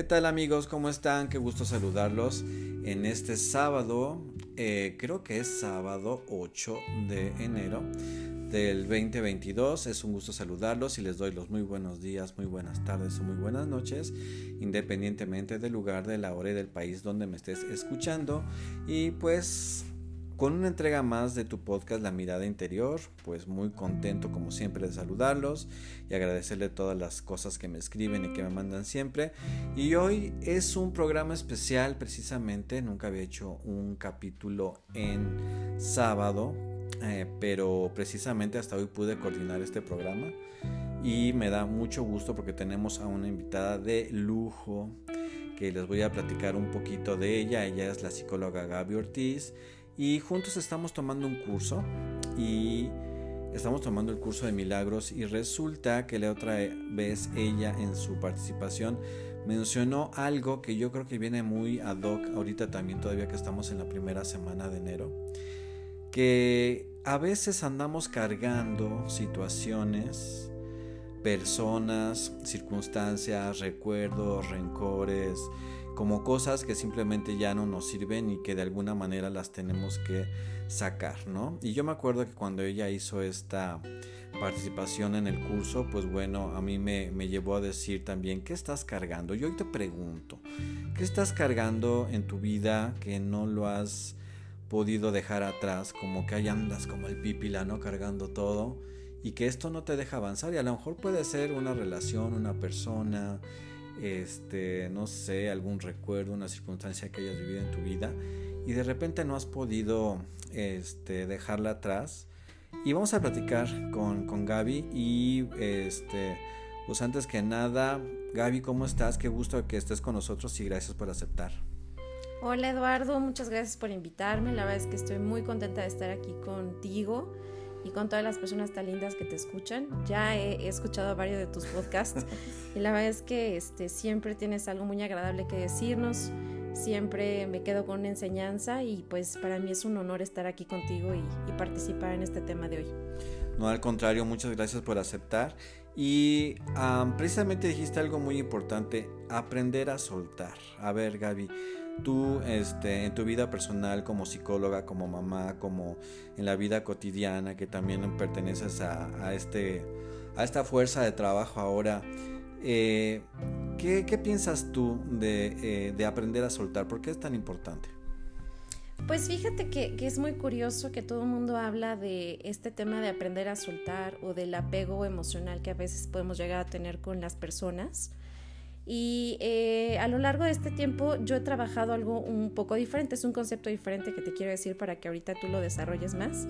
¿Qué tal amigos? ¿Cómo están? Qué gusto saludarlos en este sábado, eh, creo que es sábado 8 de enero del 2022. Es un gusto saludarlos y les doy los muy buenos días, muy buenas tardes o muy buenas noches, independientemente del lugar, de la hora y del país donde me estés escuchando. Y pues con una entrega más de tu podcast La Mirada Interior, pues muy contento como siempre de saludarlos y agradecerle todas las cosas que me escriben y que me mandan siempre. Y hoy es un programa especial precisamente, nunca había hecho un capítulo en sábado, eh, pero precisamente hasta hoy pude coordinar este programa y me da mucho gusto porque tenemos a una invitada de lujo que les voy a platicar un poquito de ella. Ella es la psicóloga Gaby Ortiz y juntos estamos tomando un curso y estamos tomando el curso de milagros y resulta que la otra vez ella en su participación mencionó algo que yo creo que viene muy ad hoc ahorita también todavía que estamos en la primera semana de enero que a veces andamos cargando situaciones personas, circunstancias, recuerdos, rencores, como cosas que simplemente ya no nos sirven y que de alguna manera las tenemos que sacar, ¿no? Y yo me acuerdo que cuando ella hizo esta participación en el curso, pues bueno, a mí me, me llevó a decir también, ¿qué estás cargando? Yo hoy te pregunto, ¿qué estás cargando en tu vida que no lo has podido dejar atrás? Como que ahí andas como el pípila, ¿no? Cargando todo y que esto no te deja avanzar y a lo mejor puede ser una relación, una persona, este, no sé, algún recuerdo, una circunstancia que hayas vivido en tu vida y de repente no has podido este, dejarla atrás. Y vamos a platicar con, con Gaby y este, pues antes que nada, Gaby, ¿cómo estás? Qué gusto que estés con nosotros y gracias por aceptar. Hola Eduardo, muchas gracias por invitarme. La verdad es que estoy muy contenta de estar aquí contigo y con todas las personas tan lindas que te escuchan. Ya he, escuchado varios de tus podcasts y la verdad es que este, siempre tienes algo muy agradable que decirnos, siempre me quedo con una enseñanza y pues para mí es un honor estar aquí contigo y, participar en este tema de hoy. No, al contrario, muchas gracias por aceptar. Y precisamente dijiste algo muy importante, aprender a soltar. A ver, Gaby, tú este, en tu vida personal como psicóloga, como mamá, como en la vida cotidiana, que también perteneces a, este, a esta fuerza de trabajo ahora, eh, ¿qué, piensas tú eh, de, aprender a soltar? ¿Por qué es tan importante? Pues fíjate que, que, es muy curioso que todo el mundo habla de este tema de aprender a soltar o del apego emocional que a veces podemos llegar a tener con las personas. Y eh, a lo largo de este tiempo yo he trabajado algo un poco diferente, es un concepto diferente que te quiero decir para que ahorita tú lo desarrolles más.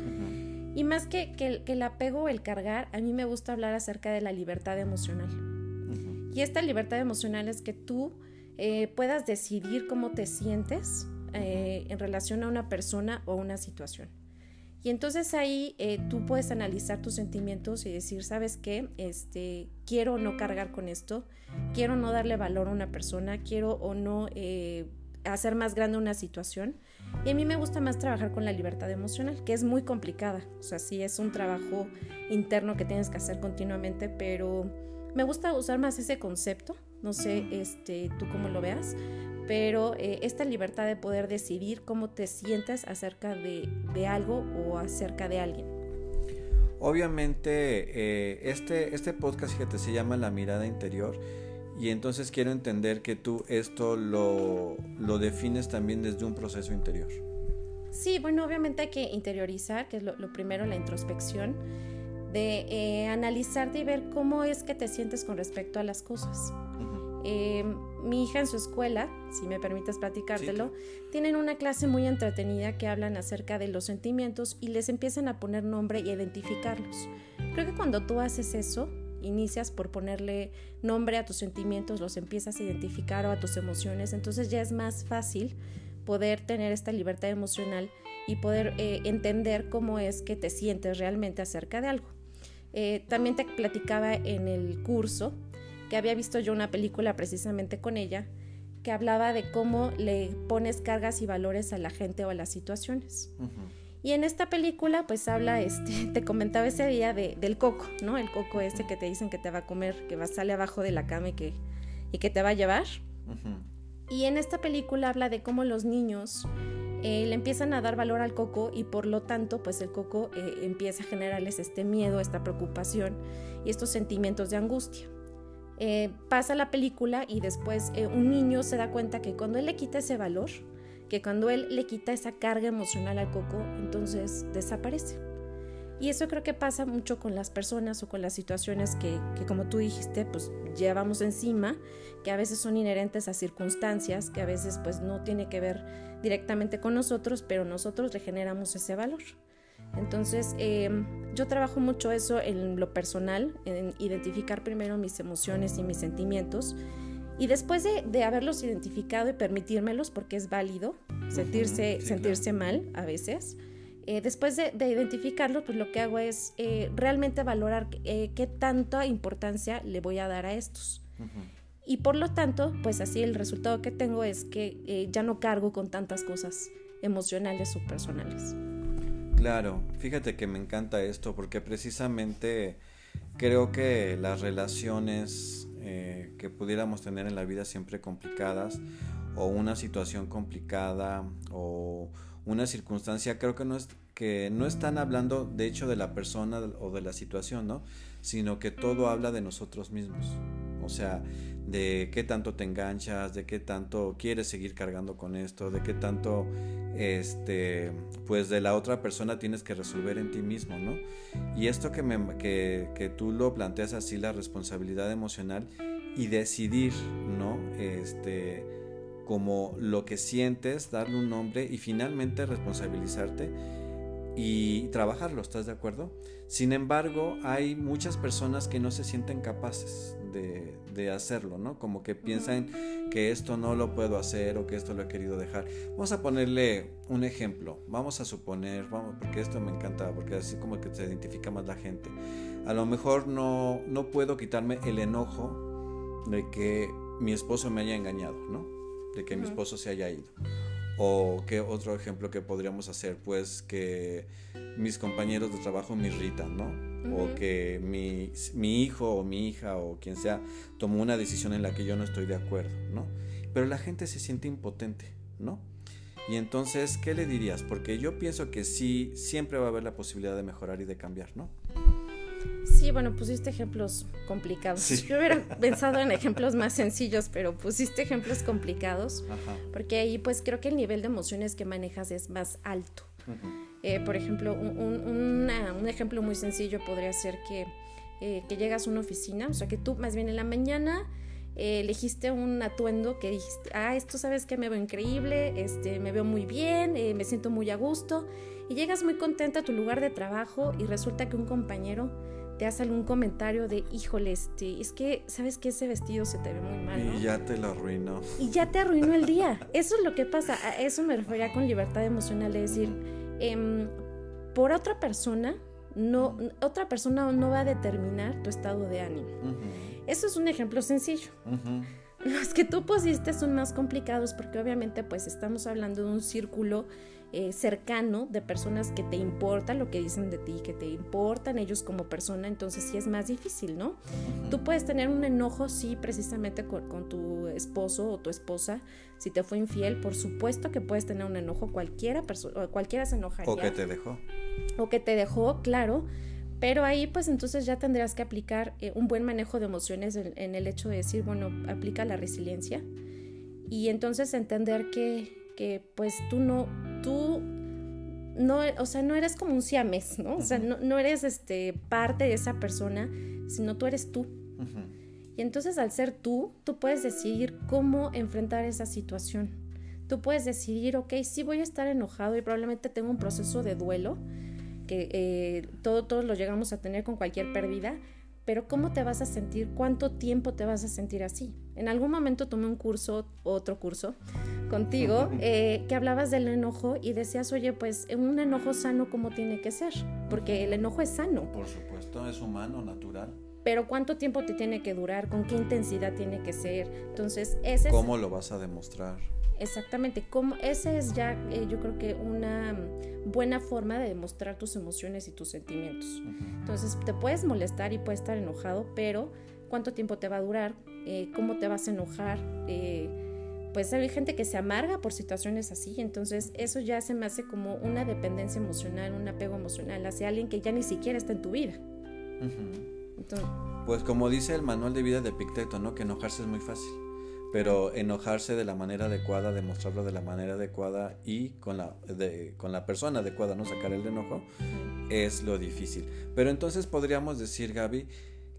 Y más que, que, el apego o el cargar, a mí me gusta hablar acerca de la libertad emocional. Y esta libertad emocional es que tú eh, puedas decidir cómo te sientes eh, en relación a una persona o una situación. Y entonces ahí eh, tú puedes analizar tus sentimientos y decir, ¿sabes qué? Este, quiero no cargar con esto, quiero no darle valor a una persona, quiero o no eh, hacer más grande una situación. Y a mí me gusta más trabajar con la libertad emocional, que es muy complicada. O sea, sí es un trabajo interno que tienes que hacer continuamente, pero me gusta usar más ese concepto. No sé, este, tú cómo lo veas, pero eh, esta libertad de poder decidir cómo te sientes acerca de, algo o acerca de alguien. Obviamente, eh, este, este podcast, fíjate, se llama La mirada interior. Y entonces quiero entender que tú esto lo, defines también desde un proceso interior. Sí, bueno, obviamente hay que interiorizar, que es lo, primero, la introspección, de eh, analizarte y ver cómo es que te sientes con respecto a las cosas. Eh, mi hija en su escuela, si me permites platicártelo, tienen una clase muy entretenida que hablan acerca de los sentimientos y les empiezan a poner nombre y identificarlos. Creo que cuando tú haces eso, inicias por ponerle nombre a tus sentimientos, los empiezas a identificar o a tus emociones, entonces ya es más fácil poder tener esta libertad emocional y poder eh, entender cómo es que te sientes realmente acerca de algo. Eh, también te platicaba en el curso que había visto yo una película precisamente con ella que hablaba de cómo le pones cargas y valores a la gente o a las situaciones. Y en esta película, pues habla, este, te comentaba ese día de, del coco, ¿no? El coco ese que te dicen que te va a comer, que va, sale abajo de la cama y que, y que te va a llevar. Y en esta película habla de cómo los niños eh, le empiezan a dar valor al coco y por lo tanto pues el coco eh, empieza a generarles este miedo, esta preocupación y estos sentimientos de angustia. Eh, pasa la película y después un niño se da cuenta que cuando él le quita ese valor, que cuando él le quita esa carga emocional al coco, entonces desaparece. Y eso creo que pasa mucho con las personas o con las situaciones que, que, como tú dijiste, pues llevamos encima, que a veces son inherentes a circunstancias, que a veces pues no tiene que ver directamente con nosotros, pero nosotros le generamos ese valor. Entonces, em, yo trabajo mucho eso en lo personal, en identificar primero mis emociones y mis sentimientos. Y después de, de haberlos identificado y permitírmelos, porque es válido sentirse, sentirse mal a veces, eh, después de, identificarlo, pues lo que hago es eh, realmente valorar eh, qué tanta importancia le voy a dar a estos. Y por lo tanto, pues así el resultado que tengo es que ya no cargo con tantas cosas emocionales o personales. Claro, fíjate que me encanta esto porque precisamente creo que las relaciones que pudiéramos tener en la vida siempre complicadas o una situación complicada o una circunstancia, creo que no es que no están hablando de hecho de la persona o de la situación, ¿no? Sino que todo habla de nosotros mismos. O sea, de qué tanto te enganchas, de qué tanto quieres seguir cargando con esto, de qué tanto este pues de la otra persona tienes que resolver en ti mismo, ¿no? Y esto que me que, que tú lo planteas así la responsabilidad emocional y decidir, ¿no? Este como lo que sientes, darle un nombre y finalmente responsabilizarte y trabajarlo, ¿estás de acuerdo? Sin embargo, hay muchas personas que no se sienten capaces de, de, hacerlo, ¿no? Como que piensan que esto no lo puedo hacer o que esto lo he querido dejar. Vamos a ponerle un ejemplo. Vamos a suponer, vamos, porque esto me encanta, porque así como que se identifica más la gente. A lo mejor no, no puedo quitarme el enojo de que mi esposo me haya engañado, ¿no? de que mi esposo se haya ido. O qué otro ejemplo que podríamos hacer, pues que mis compañeros de trabajo me irritan, ¿no? O que mi, mi, hijo o mi hija o quien sea tomó una decisión en la que yo no estoy de acuerdo, ¿no? Pero la gente se siente impotente, ¿no? Y entonces, ¿qué le dirías? Porque yo pienso que sí, siempre va a haber la posibilidad de mejorar y de cambiar, ¿no? Sí, bueno, pusiste ejemplos complicados. Yo hubiera pensado en ejemplos más sencillos, pero pusiste ejemplos complicados, porque ahí pues creo que el nivel de emociones que manejas es más alto. Eh, por ejemplo, un, ejemplo muy sencillo podría ser que, eh, que llegas a una oficina, o sea, que tú más bien en la mañana eh, elegiste un atuendo que dijiste, ah, esto sabes que me veo increíble, este, me veo muy bien, me siento muy a gusto, y llegas muy contenta a tu lugar de trabajo y resulta que un compañero te hace algún comentario de, híjole, este, es que, ¿sabes que ese vestido se te ve muy mal? Y ya te lo arruinó. Y ya te arruinó el día. Eso es lo que pasa. A eso me refería con libertad emocional, de decir, em, por otra persona, no, otra persona no va a determinar tu estado de ánimo. Eso es un ejemplo sencillo. Los que tú pusiste son más complicados porque obviamente pues estamos hablando de un círculo eh, cercano de personas que te importan lo que dicen de ti, que te importan ellos como persona, entonces sí es más difícil, ¿no? Tú puedes tener un enojo, sí, precisamente con, tu esposo o tu esposa, si te fue infiel, por supuesto que puedes tener un enojo, cualquiera, cualquiera se enojaría. O que te dejó. O que te dejó, claro. Pero ahí pues entonces ya tendrás que aplicar eh, un buen manejo de emociones en, en, el hecho de decir, bueno, aplica la resiliencia y entonces entender que, que pues tú no, tú no, o sea, no eres como un siames, ¿no? O sea, no, eres este, parte de esa persona, sino tú eres tú. Y entonces al ser tú, tú puedes decidir cómo enfrentar esa situación. Tú puedes decidir, ok, sí voy a estar enojado y probablemente tengo un proceso de duelo, que eh, todo, todos lo llegamos a tener con cualquier pérdida, pero ¿cómo te vas a sentir? ¿Cuánto tiempo te vas a sentir así? En algún momento tomé un curso, otro curso, contigo, eh, que hablabas del enojo y decías, oye, pues un enojo sano, ¿cómo tiene que ser? Porque el enojo es sano. Por supuesto, es humano, natural. Pero ¿cuánto tiempo te tiene que durar? ¿Con qué intensidad tiene que ser? Entonces, ese ¿Cómo lo vas a demostrar? Exactamente, como esa es ya eh, yo creo que una buena forma de demostrar tus emociones y tus sentimientos. Entonces te puedes molestar y puedes estar enojado, pero ¿cuánto tiempo te va a durar? Eh, ¿Cómo te vas a enojar? Eh, pues hay gente que se amarga por situaciones así, entonces eso ya se me hace como una dependencia emocional, un apego emocional hacia alguien que ya ni siquiera está en tu vida. pues como dice el manual de vida de Picteto, ¿no? Que enojarse es muy fácil, pero enojarse de la manera adecuada, demostrarlo de la manera adecuada y con la, con la persona adecuada, no sacar el enojo, es lo difícil. Pero entonces podríamos decir, Gaby,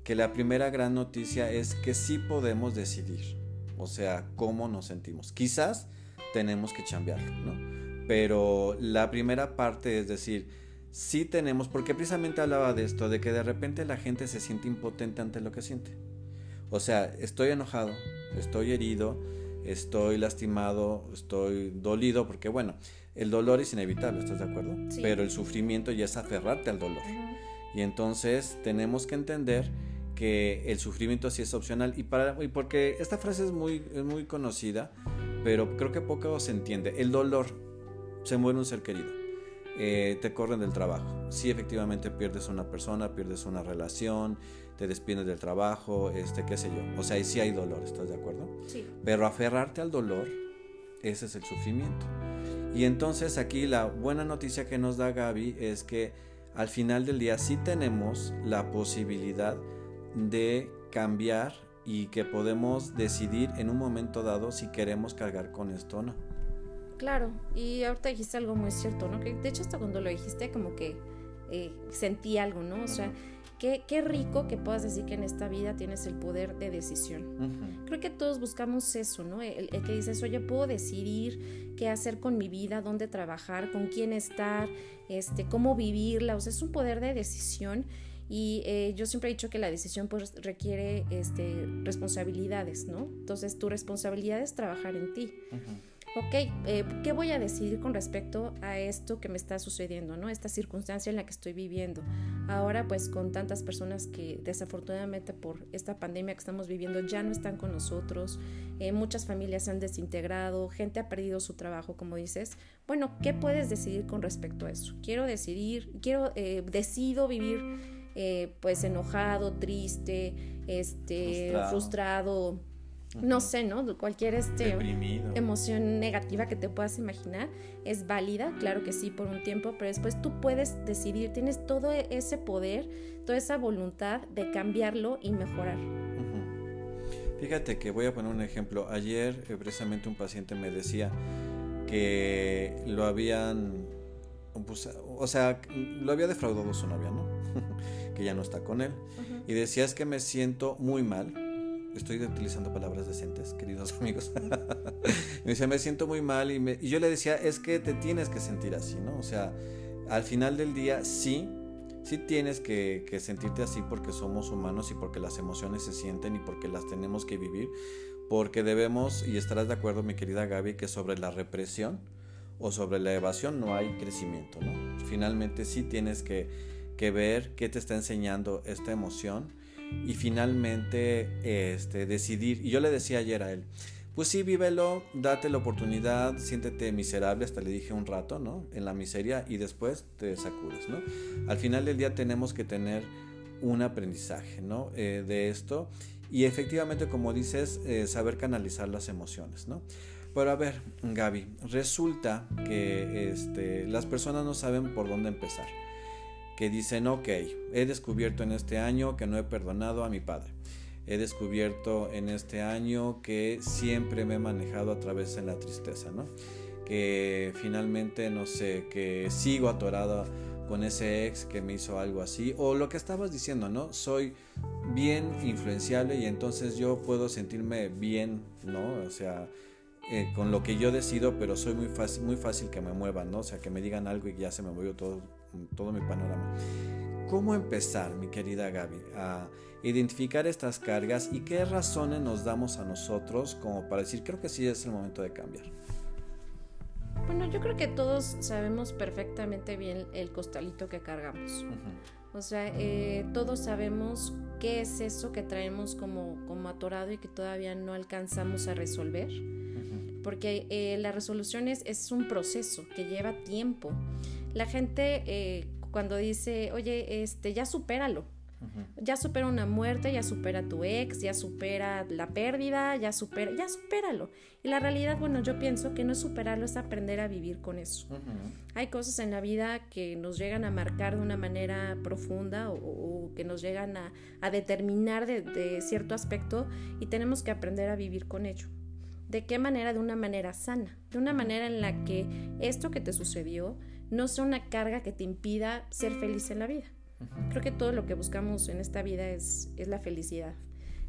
que la primera gran noticia es que sí podemos decidir o sea, cómo nos sentimos. Quizás tenemos que cambiarlo, ¿no? Pero la primera parte es decir, sí tenemos, porque precisamente hablaba de esto, de que de repente la gente se siente impotente ante lo que siente. O sea, estoy enojado, estoy herido, estoy lastimado, estoy dolido, porque bueno, el dolor es inevitable, ¿estás de acuerdo? Pero el sufrimiento ya es aferrarte al dolor. Y entonces tenemos que entender que el sufrimiento sí es opcional y, para, y porque esta frase es muy, muy conocida, pero creo que poco se entiende. El dolor, se muere un ser querido, eh, te corren del trabajo. Sí, efectivamente pierdes una persona, pierdes una relación, te despides del trabajo, este, qué sé yo. O sea, ahí sí hay dolor, ¿estás de acuerdo? Sí. Pero aferrarte al dolor, ese es el sufrimiento. Y entonces aquí la buena noticia que nos da Gaby es que al final del día sí tenemos la posibilidad de cambiar y que podemos decidir en un momento dado si queremos cargar con esto o no. Claro, y ahorita dijiste algo muy cierto, ¿no? Que de hecho hasta cuando lo dijiste como que eh, sentí algo, ¿no? O sea, qué, qué, rico que puedas decir que en esta vida tienes el poder de decisión. Creo que todos buscamos eso, ¿no? El, el, que dices, oye, puedo decidir qué hacer con mi vida, dónde trabajar, con quién estar, este, cómo vivirla, o sea, es un poder de decisión y eh, yo siempre he dicho que la decisión pues requiere este, responsabilidades, ¿no? Entonces tu responsabilidad es trabajar en ti. Ok, eh, ¿qué voy a decidir con respecto a esto que me está sucediendo, ¿no? Esta circunstancia en la que estoy viviendo. Ahora pues con tantas personas que desafortunadamente por esta pandemia que estamos viviendo ya no están con nosotros, eh, muchas familias se han desintegrado, gente ha perdido su trabajo, como dices. Bueno, ¿qué puedes decidir con respecto a eso? Quiero decidir, quiero, decido vivir eh, pues enojado, triste, este, frustrado, no sé, ¿no? Cualquier este, emoción negativa que te puedas imaginar es válida, claro que sí, por un tiempo, pero después tú puedes decidir, tienes todo ese poder, toda esa voluntad de cambiarlo y mejorar. Fíjate que voy a poner un ejemplo. Ayer eh, precisamente un paciente me decía que lo habían, pues, o sea, lo había defraudado su novia, ¿no? que ya no está con él. Y decía es que me siento muy mal. Estoy utilizando palabras decentes, queridos amigos. me decía, me siento muy mal y, yo le decía, es que te tienes que sentir así, ¿no? O sea, al final del día sí, sí tienes que, que, sentirte así porque somos humanos y porque las emociones se sienten y porque las tenemos que vivir, porque debemos, y estarás de acuerdo mi querida Gaby, que sobre la represión o sobre la evasión no hay crecimiento, ¿no? Finalmente sí tienes que que ver qué te está enseñando esta emoción y finalmente este, decidir. Y yo le decía ayer a él, pues sí, vívelo, date la oportunidad, siéntete miserable, hasta le dije un rato, ¿no? En la miseria y después te sacudes, ¿no? Al final del día tenemos que tener un aprendizaje, ¿no? Eh, de esto y efectivamente, como dices, eh, saber canalizar las emociones, ¿no? Pero a ver, Gaby, resulta que este, las personas no saben por dónde empezar que dicen, ok, he descubierto en este año que no he perdonado a mi padre. He descubierto en este año que siempre me he manejado a través de la tristeza, ¿no? Que finalmente, no sé, que sigo atorado con ese ex que me hizo algo así. O lo que estabas diciendo, ¿no? Soy bien influenciable y entonces yo puedo sentirme bien, ¿no? O sea, eh, con lo que yo decido, pero soy muy fácil, muy fácil que me muevan, ¿no? O sea, que me digan algo y ya se me movió todo todo mi panorama. ¿Cómo empezar, mi querida Gaby, a identificar estas cargas y qué razones nos damos a nosotros como para decir, creo que sí es el momento de cambiar? Bueno, yo creo que todos sabemos perfectamente bien el costalito que cargamos. O sea, eh, todos sabemos qué es eso que traemos como, como atorado y que todavía no alcanzamos a resolver. Porque eh, la resolución es, es un proceso que lleva tiempo la gente eh, cuando dice, oye, este, ya supéralo, Ya supera una muerte, ya supera tu ex, ya supera la pérdida, ya supera, ya supéralo. Y la realidad, bueno, yo pienso que no es superarlo, es aprender a vivir con eso. Hay cosas en la vida que nos llegan a marcar de una manera profunda o, que nos llegan a, determinar de cierto aspecto y tenemos que aprender a vivir con ello. ¿De qué manera? De una manera sana, de una manera en la que esto que te sucedió no sea una carga que te impida ser feliz en la vida. Creo que todo lo que buscamos en esta vida es, es la felicidad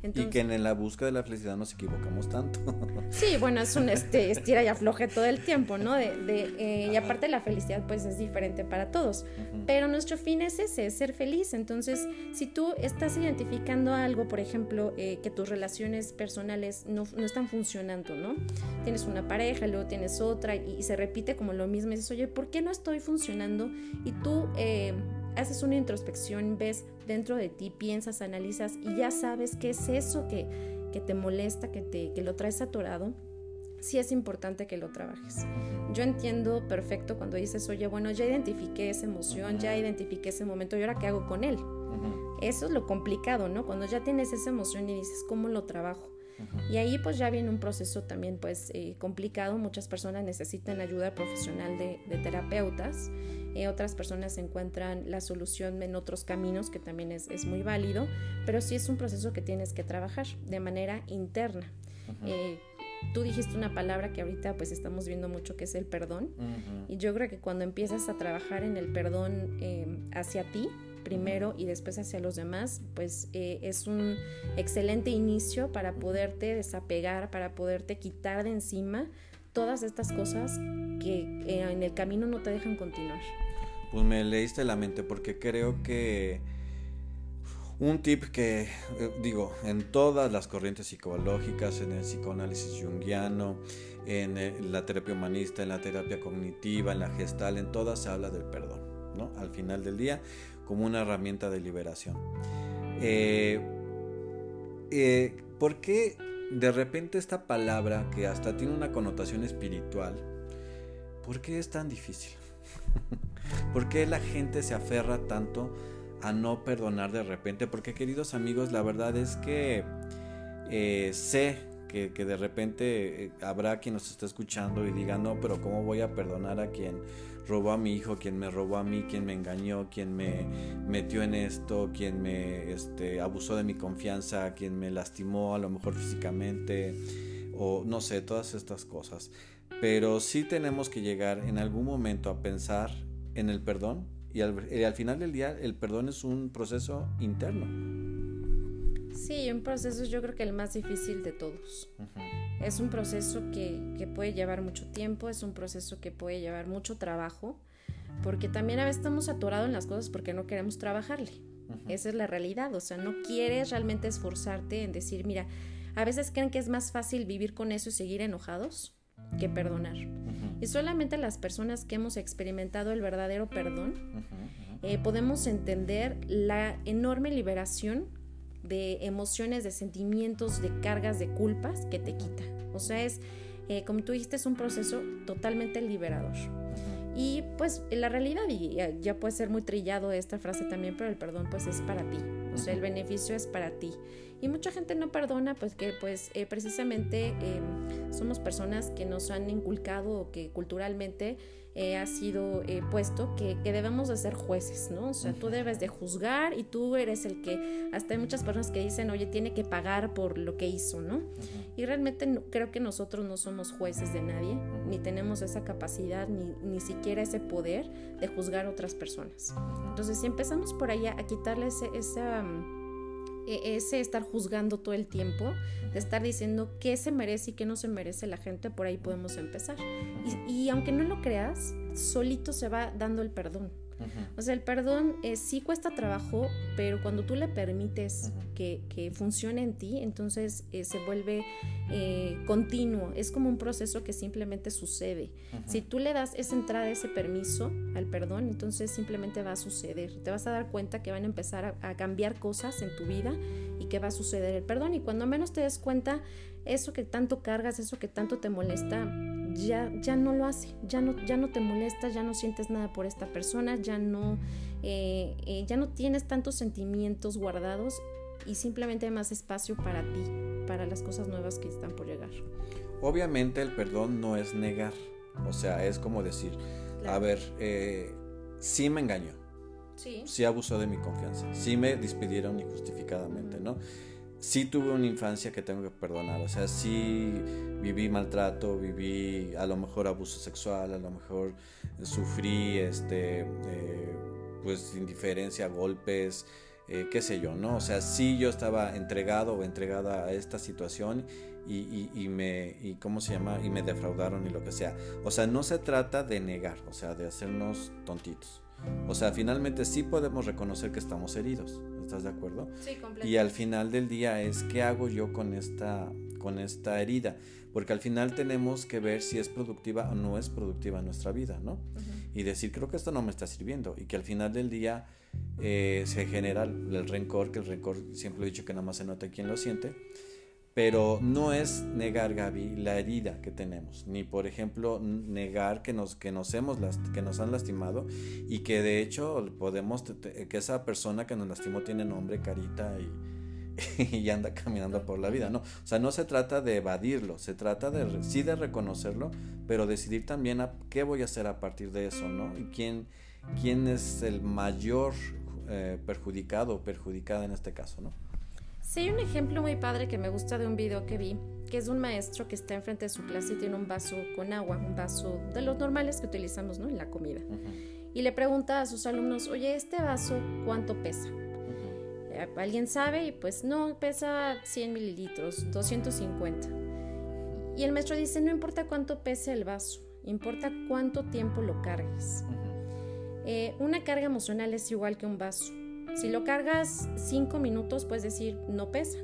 y que en la búsqueda de la felicidad nos equivocamos tanto. Sí, bueno, es un este, estira y afloje todo el tiempo, ¿no? De, eh, y aparte la felicidad pues es diferente para todos, pero nuestro fin es ese, es ser feliz. Entonces, si tú estás identificando algo, por ejemplo, eh, que tus relaciones personales no, no, están funcionando, ¿no? Tienes una pareja, luego tienes otra y, se repite como lo mismo y dices, oye, ¿por qué no estoy funcionando? Y tú... Eh, haces una introspección, ves dentro de ti, piensas, analizas y ya sabes qué es eso que, que te molesta, que, te, que lo traes atorado, sí es importante que lo trabajes. Yo entiendo perfecto cuando dices, oye, bueno, ya identifiqué esa emoción, ya identifiqué ese momento, ¿y ahora qué hago con él? Eso es lo complicado, ¿no? Cuando ya tienes esa emoción y dices, ¿cómo lo trabajo? Y ahí pues ya viene un proceso también pues eh, complicado. Muchas personas necesitan ayuda profesional de, terapeutas. Eh, otras personas encuentran la solución en otros caminos que también es, es, muy válido. Pero sí es un proceso que tienes que trabajar de manera interna. Eh, tú dijiste una palabra que ahorita pues estamos viendo mucho que es el perdón. Y yo creo que cuando empiezas a trabajar en el perdón hacia ti, primero y después hacia los demás, pues eh, es un excelente inicio para poderte desapegar, para poderte quitar de encima todas estas cosas que eh, en el camino no te dejan continuar. Pues me leíste la mente porque creo que un tip que eh, digo en todas las corrientes psicológicas, en el psicoanálisis junguiano, en la terapia humanista, en la terapia cognitiva, en la gestal, en todas se habla del perdón, ¿no? Al final del día como una herramienta de liberación. Eh, eh, ¿Por qué de repente esta palabra que hasta tiene una connotación espiritual, ¿por qué es tan difícil? ¿Por qué la gente se aferra tanto a no perdonar de repente? Porque queridos amigos, la verdad es que eh, sé que, de repente habrá quien nos esté escuchando y diga, no, pero ¿cómo voy a perdonar a quien robó a mi hijo, quien me robó a mí, quien me engañó, quien me metió en esto, quien me este, abusó de mi confianza, quien me lastimó a lo mejor físicamente o no sé, todas estas cosas. Pero sí tenemos que llegar en algún momento a pensar en el perdón y al, final del día el perdón es un proceso interno. Sí, un proceso yo creo que el más difícil de todos. Es un proceso que, puede llevar mucho tiempo, es un proceso que puede llevar mucho trabajo, porque también a veces estamos atorados en las cosas porque no queremos trabajarle. Esa es la realidad, o sea, no quieres realmente esforzarte en decir, mira, a veces creen que es más fácil vivir con eso y seguir enojados que perdonar. Y solamente las personas que hemos experimentado el verdadero perdón eh, podemos entender la enorme liberación de emociones, de sentimientos, de cargas, de culpas que te quita. O sea, es, eh, como tú dijiste, es un proceso totalmente liberador. Y pues la realidad, y ya, puede ser muy trillado esta frase también, pero el perdón pues es para ti, o sea, el beneficio es para ti. Y mucha gente no perdona, pues que pues eh, precisamente em, somos personas que nos han inculcado o que culturalmente eh, ha sido eh, puesto que, debemos de ser jueces, ¿no? O sea, tú debes de juzgar y tú eres el que, hasta hay muchas personas que dicen, oye, tiene que pagar por lo que hizo, ¿no? Y realmente creo que nosotros no somos jueces de nadie, ni tenemos esa capacidad, ni, ni siquiera ese poder de juzgar a otras personas. Entonces, si empezamos por ahí a, quitarle esa e, ese estar juzgando todo el tiempo, de estar diciendo qué se merece y qué no se merece la gente, por ahí podemos empezar. Y, y aunque no lo creas, solito se va dando el perdón. O sea, el perdón eh, sí cuesta trabajo, pero cuando tú le permites que, funcione en ti, entonces eh, se vuelve eh, continuo. Es como un proceso que simplemente sucede. Si tú le das esa entrada, ese permiso al perdón, entonces simplemente va a suceder. Te vas a dar cuenta que van a empezar a, cambiar cosas en tu vida y que va a suceder el perdón. Y cuando menos te des cuenta, eso que tanto cargas, eso que tanto te molesta, ya, ya no lo hace, ya no, ya no te molesta, ya no sientes nada por esta persona, ya no eh, eh, ya no tienes tantos sentimientos guardados y simplemente hay más espacio para ti, para las cosas nuevas que están por llegar. Obviamente el perdón no es negar, o sea, es como decir, a ver, eh, sí me engañó, sí. sí abusó de mi confianza, sí me despidieron injustificadamente, ¿no? Sí tuve una infancia que tengo que perdonar, o sea, sí viví maltrato, viví a lo mejor abuso sexual, a lo mejor sufrí, este, eh, pues indiferencia, golpes, eh, qué sé yo, ¿no? O sea, sí yo estaba entregado o entregada a esta situación y, y, me, y ¿cómo se llama? Y me defraudaron y lo que sea. O sea, no se trata de negar, o sea, de hacernos tontitos. O sea, finalmente sí podemos reconocer que estamos heridos, ¿estás de acuerdo? Sí, completamente. Y al final del día es, ¿qué hago yo con esta, con esta herida? Porque al final tenemos que ver si es productiva o no es productiva nuestra vida, ¿no? Y decir, creo que esto no me está sirviendo. Y que al final del día eh, se genera el rencor, que el rencor siempre he dicho que nada más se nota quien lo siente, pero no es negar, Gaby, la herida que tenemos, ni por ejemplo negar que nos, que nos, hemos que nos han lastimado y que de hecho podemos, que esa persona que nos lastimó tiene nombre, carita y, anda caminando por la vida, ¿no? O sea, no se trata de evadirlo, se trata de sí de reconocerlo, pero decidir también qué voy a hacer a partir de eso, ¿no? Y quién, quién es el mayor eh, perjudicado o perjudicada en este caso, ¿no? Sí, hay un ejemplo muy padre que me gusta de un video que vi, que es un maestro que está enfrente de su clase y tiene un vaso con agua, un vaso de los normales que utilizamos ¿no? en la comida. Y le pregunta a sus alumnos, oye, ¿este vaso cuánto pesa? ¿Alguien sabe? Y pues no, pesa 100 mililitros, 250. Y el maestro dice, no importa cuánto pese el vaso, importa cuánto tiempo lo cargues. Eh, una carga emocional es igual que un vaso. Si lo cargas cinco minutos, puedes decir, no pesa.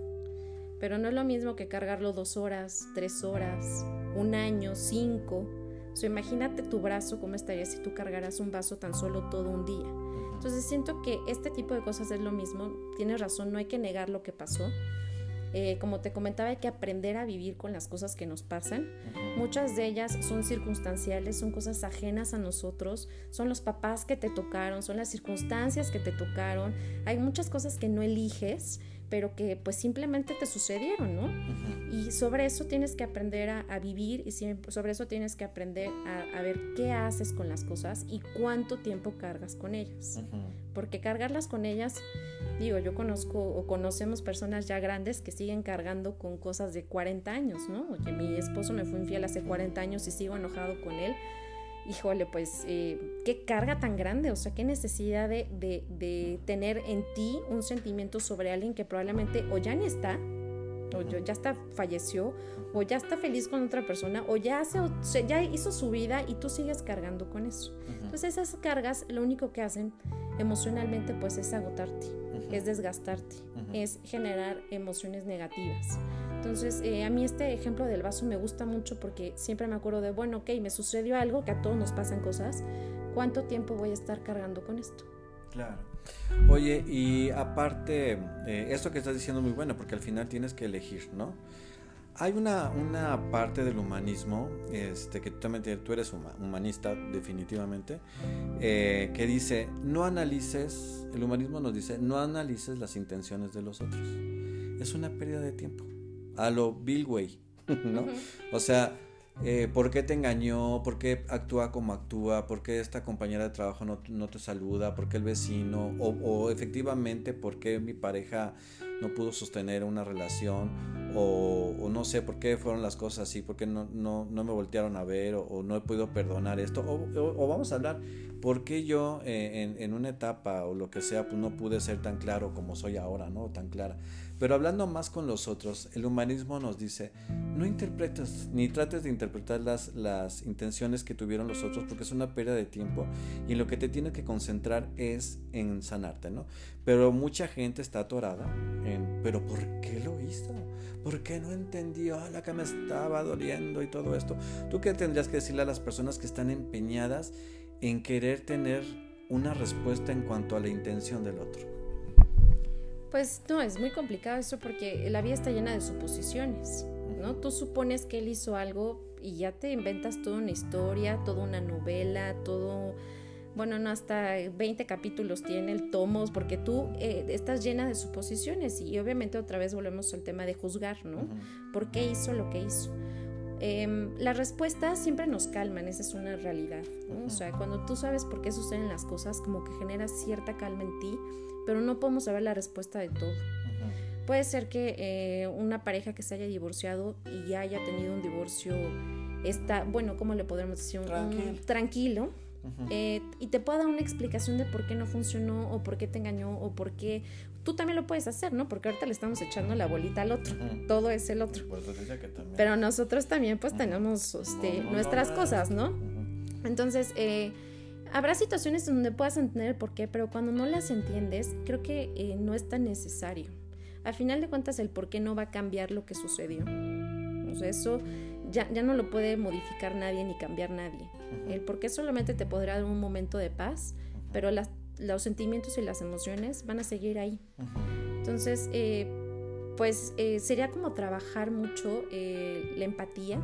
Pero no es lo mismo que cargarlo dos horas, tres horas, un año, cinco. O imagínate tu brazo, cómo estaría si tú cargaras un vaso tan solo todo un día. Entonces siento que este tipo de cosas es lo mismo. Tienes razón, no hay que negar lo que pasó. Eh, como te comentaba, hay que aprender a vivir con las cosas que nos pasan. Muchas de ellas son circunstanciales, son cosas ajenas a nosotros, son los papás que te tocaron, son las circunstancias que te tocaron. Hay muchas cosas que no eliges, pero que pues simplemente te sucedieron, ¿no? Y sobre eso tienes que aprender a, vivir y sobre eso tienes que aprender a, ver qué haces con las cosas y cuánto tiempo cargas con ellas. Porque cargarlas con ellas Digo, yo conozco o conocemos personas ya grandes que siguen cargando con cosas de 40 años, ¿no? Que mi esposo me fue infiel hace 40 años y sigo enojado con él. Híjole, pues, eh, qué carga tan grande, o sea, qué necesidad de, de, tener en ti un sentimiento sobre alguien que probablemente o ya ni está, o ya está falleció, o ya está feliz con otra persona, o ya, hace, ya hizo su vida y tú sigues cargando con eso. Entonces esas cargas lo único que hacen emocionalmente pues es agotarte, es desgastarte, es generar emociones negativas. Entonces, eh, a mí este ejemplo del vaso me gusta mucho porque siempre me acuerdo de, bueno, ok, me sucedió algo, que a todos nos pasan cosas, ¿cuánto tiempo voy a estar cargando con esto? Claro. Oye, y aparte, eh, esto que estás diciendo es muy bueno porque al final tienes que elegir, ¿no? Hay una, una parte del humanismo, este, que tú, tú eres humanista definitivamente, eh, que dice, no analices, el humanismo nos dice, no analices las intenciones de los otros. Es una pérdida de tiempo. A lo Bill Way, ¿no? O sea, eh, por qué te engañó, por qué actúa como actúa, por qué esta compañera de trabajo no, no te saluda, por qué el vecino, o, o, efectivamente por qué mi pareja no pudo sostener una relación, o, no sé por qué fueron las cosas así, por qué no, no, no me voltearon a ver, o, no he podido perdonar esto, o, vamos a hablar, por qué yo eh, en, en, una etapa o lo que sea, pues no pude ser tan claro como soy ahora, ¿no? Tan clara. Pero hablando más con los otros, el humanismo nos dice, no interpretes ni trates de interpretar las, las intenciones que tuvieron los otros porque es una pérdida de tiempo y lo que te tienes que concentrar es en sanarte, ¿no? Pero mucha gente está atorada en, pero ¿por qué lo hizo? ¿Por qué no entendió la que me estaba doliendo y todo esto? ¿Tú qué tendrías que decirle a las personas que están empeñadas en querer tener una respuesta en cuanto a la intención del otro? Pues no, es muy complicado eso porque la vida está llena de suposiciones, ¿no? Tú supones que él hizo algo y ya te inventas toda una historia, toda una novela, todo... bueno, no, hasta 20 capítulos tiene el tomos, porque tú eh, estás llena de suposiciones y obviamente otra vez volvemos al tema de juzgar, ¿no? ¿Por qué hizo lo que hizo? Em, las respuestas siempre nos calman, esa es una realidad. O sea, cuando tú sabes por qué suceden las cosas, como que genera cierta calma en ti, pero no podemos saber la respuesta de todo. Puede ser que eh, una pareja que se haya divorciado y ya haya tenido un divorcio, está, bueno, ¿cómo le podemos decir? Tranquilo. tranquilo eh, y te pueda dar una explicación de por qué no funcionó o por qué te engañó o por qué tú también lo puedes hacer, ¿no? Porque ahorita le estamos echando la bolita al otro, todo es el otro. Pero nosotros también pues tenemos este, nuestras cosas, ¿no? Entonces, eh, habrá situaciones donde puedas entender por qué, pero cuando no las entiendes, creo que eh, no es tan necesario. Al final de cuentas, el por qué no va a cambiar lo que sucedió. O sea, eso ya, ya no lo puede modificar nadie ni cambiar nadie. El por qué solamente te podrá dar un momento de paz, pero las los sentimientos y las emociones van a seguir ahí. Entonces, eh, pues eh, sería como trabajar mucho la empatía,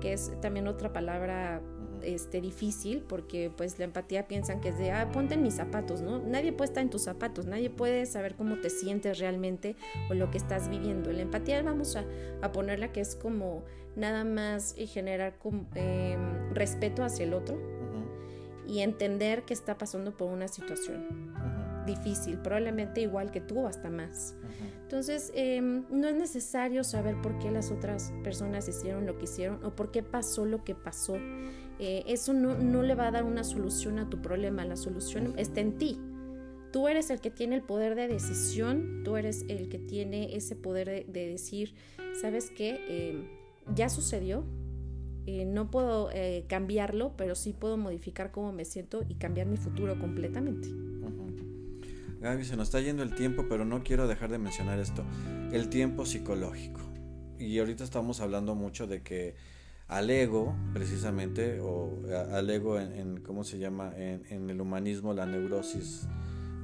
que es también otra palabra este, difícil, porque pues la empatía piensan que es de, ah, ponte en mis zapatos, ¿no? Nadie puede estar en tus zapatos, nadie puede saber cómo te sientes realmente o lo que estás viviendo. La empatía vamos a, a ponerla que es como nada más y generar em, respeto hacia el otro, y entender que está pasando por una situación difícil, probablemente igual que tú, hasta más. Entonces, em, no es necesario saber por qué las otras personas hicieron lo que hicieron o por qué pasó lo que pasó. Eh, eso no, no, le va a dar una solución a tu problema, la solución está en ti. Tú eres el que tiene el poder de decisión, tú eres el que tiene ese poder de, decir, ¿sabes qué? Em, ya sucedió, eh, no puedo eh, cambiarlo, pero sí puedo modificar cómo me siento y cambiar mi futuro completamente. Gaby, se nos está yendo el tiempo, pero no quiero dejar de mencionar esto, el tiempo psicológico. Y ahorita estamos hablando mucho de que al ego, precisamente, o al ego en, ¿cómo se llama? En, el humanismo, la neurosis,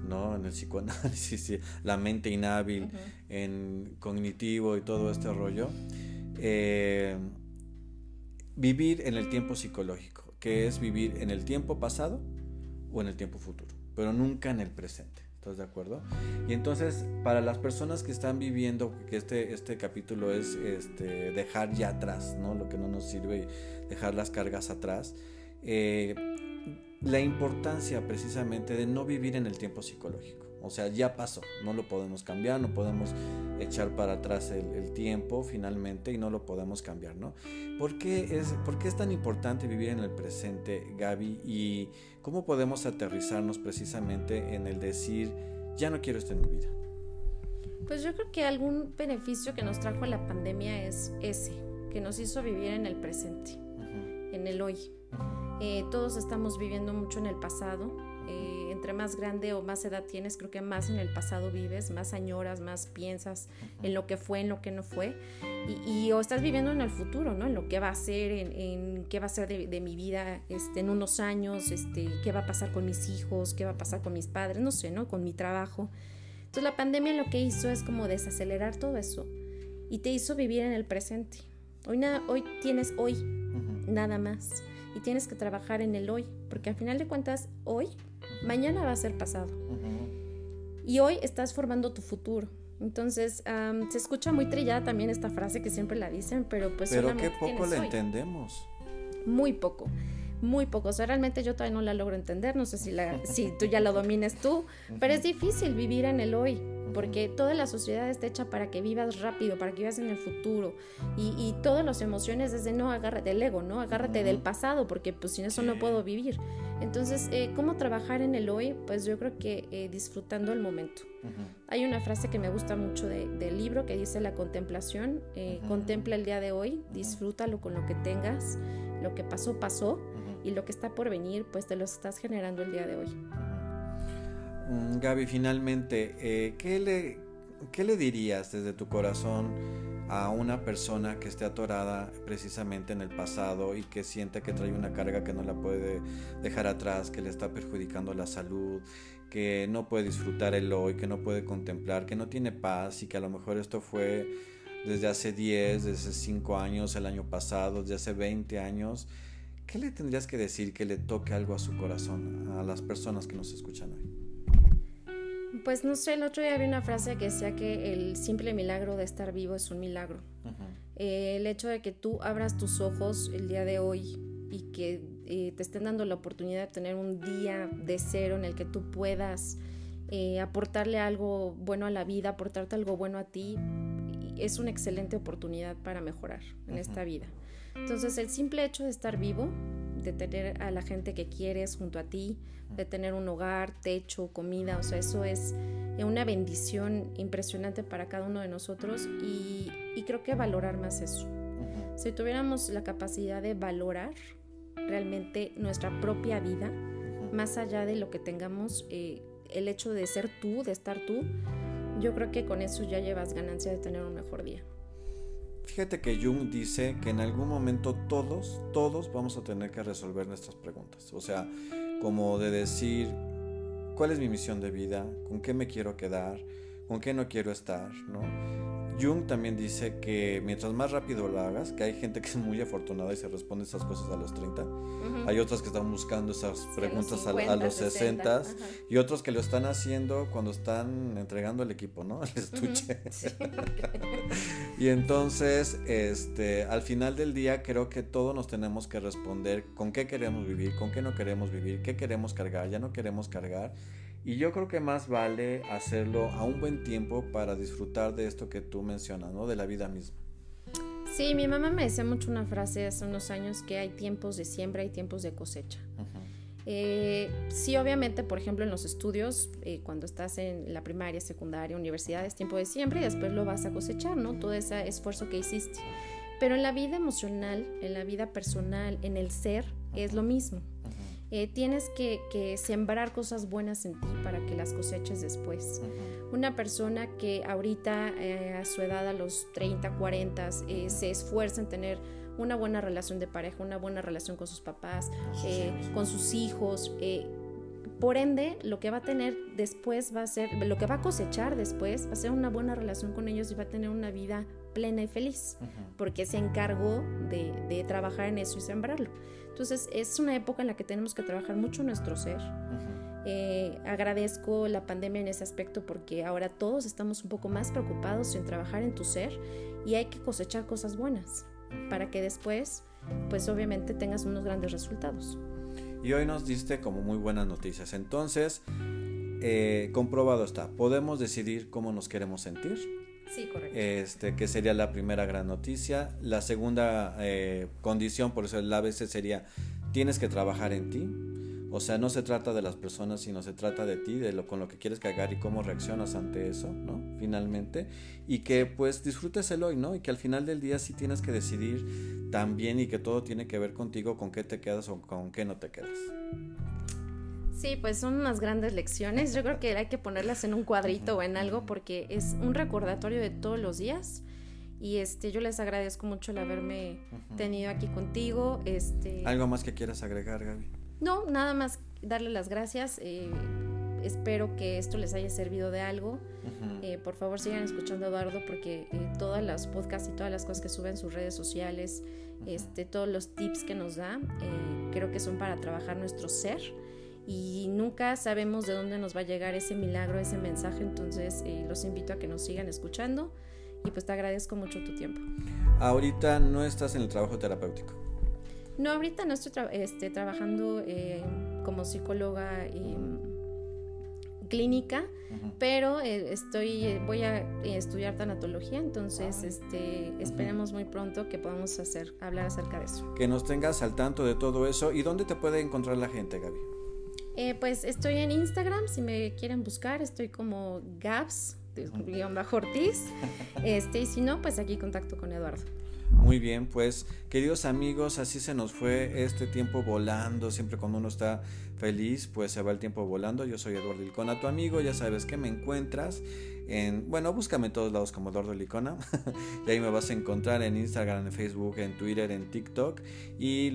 ¿no? En el psicoanálisis, la mente inhábil, en cognitivo y todo este rollo. Eh, vivir en el tiempo psicológico, que es vivir en el tiempo pasado o en el tiempo futuro, pero nunca en el presente. ¿Estás de acuerdo? Y entonces, para las personas que están viviendo, que este, este capítulo es este, dejar ya atrás, ¿no? Lo que no nos sirve, dejar las cargas atrás. Eh, la importancia precisamente de no vivir en el tiempo psicológico. O sea, ya pasó, no lo podemos cambiar, no podemos echar para atrás el, tiempo finalmente y no lo podemos cambiar, ¿no? ¿Por qué, es, ¿Por qué es tan importante vivir en el presente, Gaby? ¿Y cómo podemos aterrizarnos precisamente en el decir, ya no quiero esto en mi vida? Pues yo creo que algún beneficio que nos trajo la pandemia es ese, que nos hizo vivir en el presente, en el hoy. Eh, todos estamos viviendo mucho en el pasado, entre más grande o más edad tienes, creo que más en el pasado vives, más añoras, más piensas en lo que fue, en lo que no fue, y, o estás viviendo en el futuro, ¿no? En lo que va a ser, en, qué va a ser de, mi vida este, en unos años, este, qué va a pasar con mis hijos, qué va a pasar con mis padres, no sé, ¿no? Con mi trabajo. Entonces la pandemia lo que hizo es como desacelerar todo eso y te hizo vivir en el presente. Hoy, nada, hoy tienes hoy, nada más. Y tienes que trabajar en el hoy, porque al final de cuentas, hoy mañana va a ser pasado. Y hoy estás formando tu futuro. Entonces, se escucha muy trillada también esta frase que siempre la dicen, pero pues... Pero qué poco la entendemos. Muy poco muy poco. O sea, realmente yo todavía no la logro entender. No sé si, la, si tú ya lo domines tú, pero es difícil vivir en el hoy porque toda la sociedad está hecha para que vivas rápido, para que vivas en el futuro y, y todas las emociones desde no agárrate del ego, ¿no? Agárrate del pasado porque pues sin eso no puedo vivir. Entonces, eh, ¿cómo trabajar en el hoy? Pues yo creo que eh, disfrutando el momento. Hay una frase que me gusta mucho del libro que dice la contemplación, eh, contempla el día de hoy, disfrútalo con lo que tengas, lo que pasó, pasó y lo que está por venir, pues te lo estás generando el día de hoy. Mm, Gaby, finalmente, eh, ¿qué, le, ¿qué le dirías desde tu corazón a una persona que esté atorada precisamente en el pasado y que siente que trae una carga que no la puede dejar atrás, que le está perjudicando la salud, que no puede disfrutar el hoy, que no puede contemplar, que no tiene paz y que a lo mejor esto fue desde hace 10, desde 5 años, el año pasado, desde hace 20 años? ¿Qué le tendrías que decir que le toque algo a su corazón a las personas que nos escuchan hoy? Pues no sé, el otro día había una frase que decía que el simple milagro de estar vivo es un milagro. Eh, el hecho de que tú abras tus ojos el día de hoy y que eh, te estén dando la oportunidad de tener un día de cero en el que tú puedas eh, aportarle algo bueno a la vida, aportarte algo bueno a ti, es una excelente oportunidad para mejorar en esta vida. Entonces el simple hecho de estar vivo, de tener a la gente que quieres junto a ti, de tener un hogar, techo, comida, o sea, eso es una bendición impresionante para cada uno de nosotros y, creo que valorar más eso. Si tuviéramos la capacidad de valorar realmente nuestra propia vida, más allá de lo que tengamos, eh, el hecho de ser tú, de estar tú, yo creo que con eso ya llevas ganancia de tener un mejor día. Fíjate que Jung dice que en algún momento todos, todos vamos a tener que resolver nuestras preguntas. O sea, como de decir, ¿cuál es mi misión de vida? ¿Con qué me quiero quedar? ¿Con qué no quiero estar? ¿no? Jung también dice que mientras más rápido lo hagas, que hay gente que es muy afortunada y se responde esas cosas a los 30, hay otras que están buscando esas preguntas a, los 60, y otros que lo están haciendo cuando están entregando el equipo, ¿no? El estuche. y entonces, este, al final del día creo que todos nos tenemos que responder con qué queremos vivir, con qué no queremos vivir, qué queremos cargar, ya no queremos cargar y yo creo que más vale hacerlo a un buen tiempo para disfrutar de esto que tú mencionas, ¿no? De la vida misma. Sí, mi mamá me decía mucho una frase hace unos años que hay tiempos de siembra y tiempos de cosecha. Eh, sí, obviamente, por ejemplo, en los estudios, eh, cuando estás en la primaria, secundaria, universidad, es tiempo de siembra y después lo vas a cosechar, ¿no? Todo ese esfuerzo que hiciste. Pero en la vida emocional, en la vida personal, en el ser, es lo mismo. Eh, tienes que, sembrar cosas buenas en ti para que las coseches después. Una persona que ahorita eh, a su edad, a los 30, 40, eh, se esfuerza en tener una buena relación de pareja, una buena relación con sus papás, con sus hijos. por ende, lo que va a tener después va a ser, lo que va a cosechar después va a ser una buena relación con ellos y va a tener una vida plena y feliz, porque se encargó de, de trabajar en eso y sembrarlo. Entonces es una época en la que tenemos que trabajar mucho nuestro ser. Eh, agradezco la pandemia en ese aspecto porque ahora todos estamos un poco más preocupados en trabajar en tu ser y hay que cosechar cosas buenas para que después, pues obviamente tengas unos grandes resultados. Y hoy nos diste como muy buenas noticias. Entonces, eh, comprobado está, podemos decidir cómo nos queremos sentir Sí, correcto. Este, que sería la primera gran noticia. La segunda eh, condición, por eso el ABC sería, tienes que trabajar en ti. O sea, no se trata de las personas, sino se trata de ti, de lo con lo que quieres cargar y cómo reaccionas ante eso, ¿no? Finalmente. Y que pues disfrutes el hoy, ¿no? Y que al final del día sí tienes que decidir también y que todo tiene que ver contigo con qué te quedas o con qué no te quedas. Sí, pues son unas grandes lecciones. Yo creo que hay que ponerlas en un cuadrito o en algo porque es un recordatorio de todos los días. Y este, yo les agradezco mucho el haberme tenido aquí contigo. Este, ¿Algo más que quieras agregar, Gaby? No, nada más darle las gracias. Eh, espero que esto les haya servido de algo. Eh, por favor, sigan escuchando a Eduardo porque eh, todas las podcasts y todas las cosas que sube en sus redes sociales, este, todos los tips que nos da, creo que son para trabajar nuestro ser y nunca sabemos de dónde nos va a llegar ese milagro, ese mensaje, entonces eh, los invito a que nos sigan escuchando y pues te agradezco mucho tu tiempo. Ahorita no estás en el trabajo terapéutico. No, ahorita no estoy este, trabajando eh, como psicóloga clínica, pero eh, estoy voy a estudiar tanatología, entonces este, esperemos muy pronto que podamos hacer hablar acerca de eso. Que nos tengas al tanto de todo eso y dónde te puede encontrar la gente, Gaby. Eh, pues estoy en Instagram, si me quieren buscar, estoy como Gaps, bajo Ortiz. Este, y si no, pues aquí contacto con Eduardo. Muy bien, pues queridos amigos, así se nos fue este tiempo volando. Siempre cuando uno está feliz, pues se va el tiempo volando. Yo soy Eduardo Ilcona, tu amigo. Ya sabes que me encuentras en, bueno, búscame en todos lados como Eduardo Licona. y ahí me vas a encontrar en Instagram, en Facebook, en Twitter, en TikTok. Y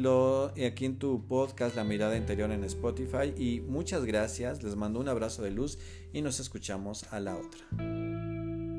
aquí en tu podcast, La Mirada Interior en Spotify. Y muchas gracias. Les mando un abrazo de luz y nos escuchamos a la otra.